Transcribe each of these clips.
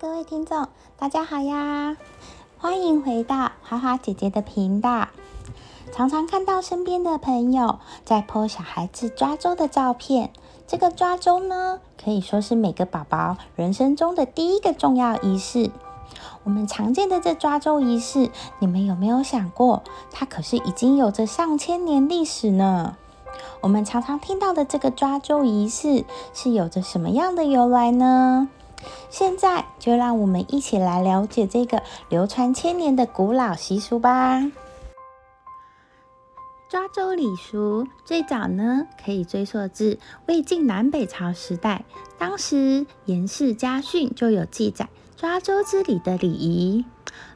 各位听众，大家好呀！欢迎回到花花姐姐的频道。常常看到身边的朋友在 po 小孩子抓周的照片，这个抓周呢，可以说是每个宝宝人生中的第一个重要仪式。我们常见的这抓周仪式，你们有没有想过，它可是已经有着上千年历史呢？我们常常听到的这个抓周仪式，是有着什么样的由来呢？现在就让我们一起来了解这个流传千年的古老习俗吧。抓周礼俗最早呢，可以追溯至魏晋南北朝时代，当时严氏家训就有记载抓周之礼的礼仪。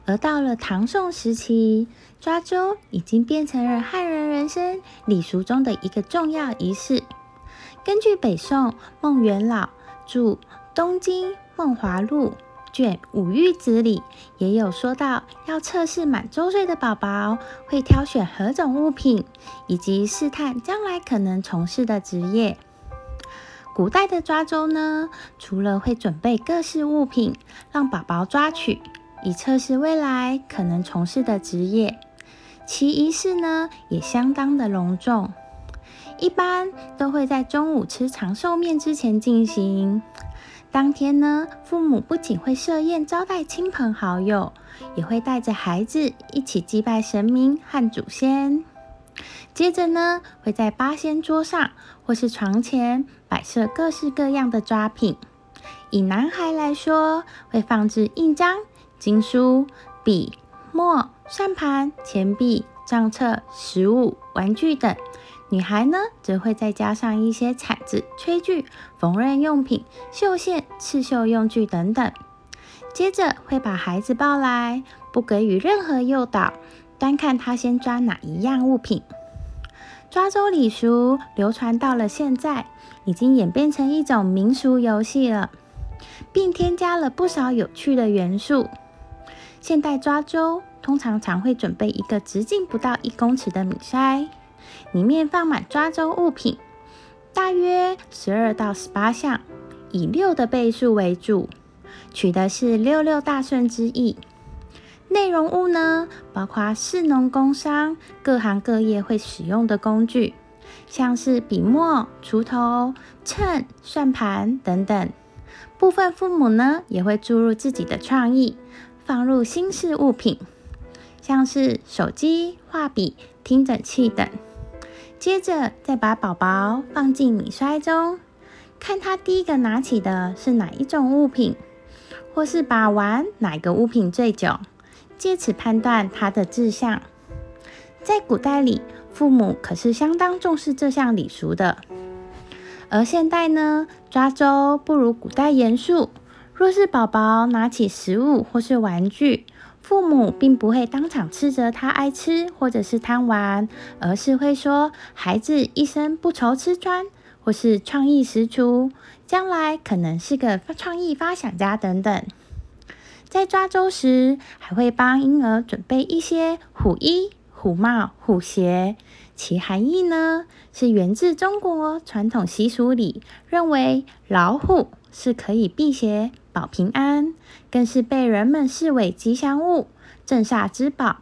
而到了唐宋时期，抓周已经变成了汉人人生礼俗中的一个重要仪式。根据北宋孟元老著。《东京梦华录》卷五玉子里也有说到，要测试满周岁的宝宝会挑选何种物品，以及试探将来可能从事的职业。古代的抓周呢，除了会准备各式物品让宝宝抓取，以测试未来可能从事的职业，其仪式呢也相当的隆重，一般都会在中午吃长寿面之前进行。当天呢，父母不仅会设宴招待亲朋好友，也会带着孩子一起祭拜神明和祖先。接着呢，会在八仙桌上或是床前摆设各式各样的抓品。以男孩来说，会放置印章、经书、笔、墨、算盘、钱币、账册、食物、玩具等。女孩呢，则会再加上一些铲子、炊具、缝纫用品、绣线、刺绣用具等等。接着会把孩子抱来，不给予任何诱导，单看他先抓哪一样物品。抓周礼俗流传到了现在，已经演变成一种民俗游戏了，并添加了不少有趣的元素。现代抓周通常常会准备一个直径不到一公尺的米筛。里面放满抓周物品，大约十二到十八项，以六的倍数为主，取的是六六大顺之意。内容物呢，包括士农工商各行各业会使用的工具，像是笔墨、锄头、秤、算盘等等。部分父母呢，也会注入自己的创意，放入新式物品，像是手机、画笔、听诊器等。接着再把宝宝放进米筛中，看他第一个拿起的是哪一种物品，或是把玩哪个物品最久，借此判断他的志向。在古代里，父母可是相当重视这项礼俗的。而现代呢，抓周不如古代严肃。若是宝宝拿起食物或是玩具，父母并不会当场斥责他爱吃或者是贪玩，而是会说孩子一生不愁吃穿，或是创意十足，将来可能是个创意发想家等等。在抓周时，还会帮婴儿准备一些虎衣、虎帽、虎鞋，其含义呢是源自中国传统习俗里，认为老虎是可以辟邪。保平安，更是被人们视为吉祥物、镇煞之宝。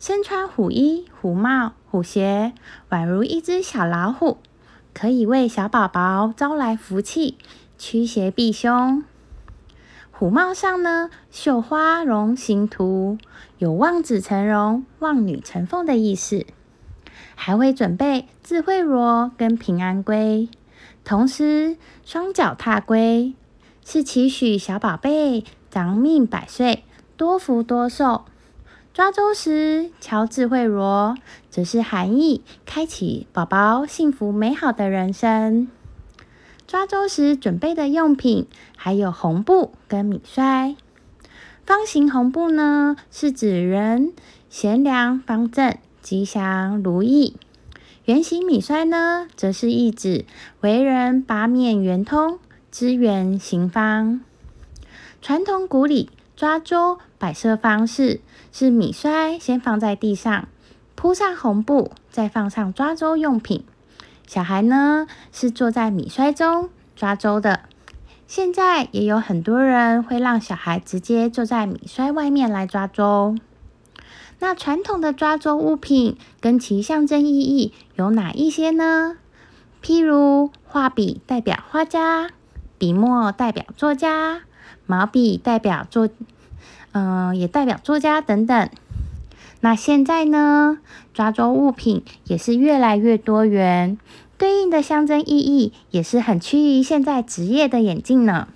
身穿虎衣、虎帽、虎鞋，宛如一只小老虎，可以为小宝宝招来福气、驱邪避凶。虎帽上呢，绣花容形图，有望子成龙、望女成凤的意思。还会准备智慧螺跟平安龟，同时双脚踏龟。是期许小宝贝长命百岁、多福多寿。抓周时敲智慧螺，则是含义开启宝宝幸福美好的人生。抓周时准备的用品还有红布跟米筛。方形红布呢，是指人贤良方正、吉祥如意；圆形米筛呢，则是意指为人八面圆通。支援行方，传统古礼抓周摆设方式是米筛先放在地上，铺上红布，再放上抓周用品。小孩呢是坐在米筛中抓周的，现在也有很多人会让小孩直接坐在米摔外面来抓周。那传统的抓周物品跟其象征意义有哪一些呢？譬如画笔代表画家，笔墨代表作家，毛笔代表作，嗯，也代表作家等等。那现在呢，抓周物品也是越来越多元。对应的象征意义也是很趋于现在职业的眼镜呢。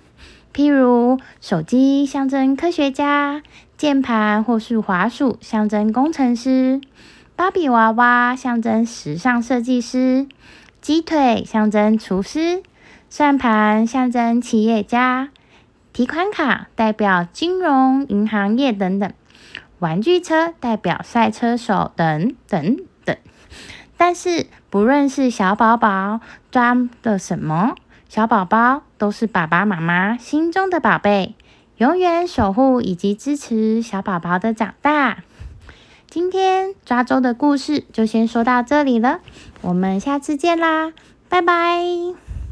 譬如手机象征科学家，键盘或是滑鼠象征工程师，芭比娃娃象征时尚设计师，鸡腿象征厨师，算盘象征企业家，提款卡代表金融银行业等等，玩具车代表赛车手等等等。但是，不论是小宝宝装的什么，小宝宝都是爸爸妈妈心中的宝贝，永远守护以及支持小宝宝的长大。今天抓周的故事就先说到这里了，我们下次见啦，拜拜。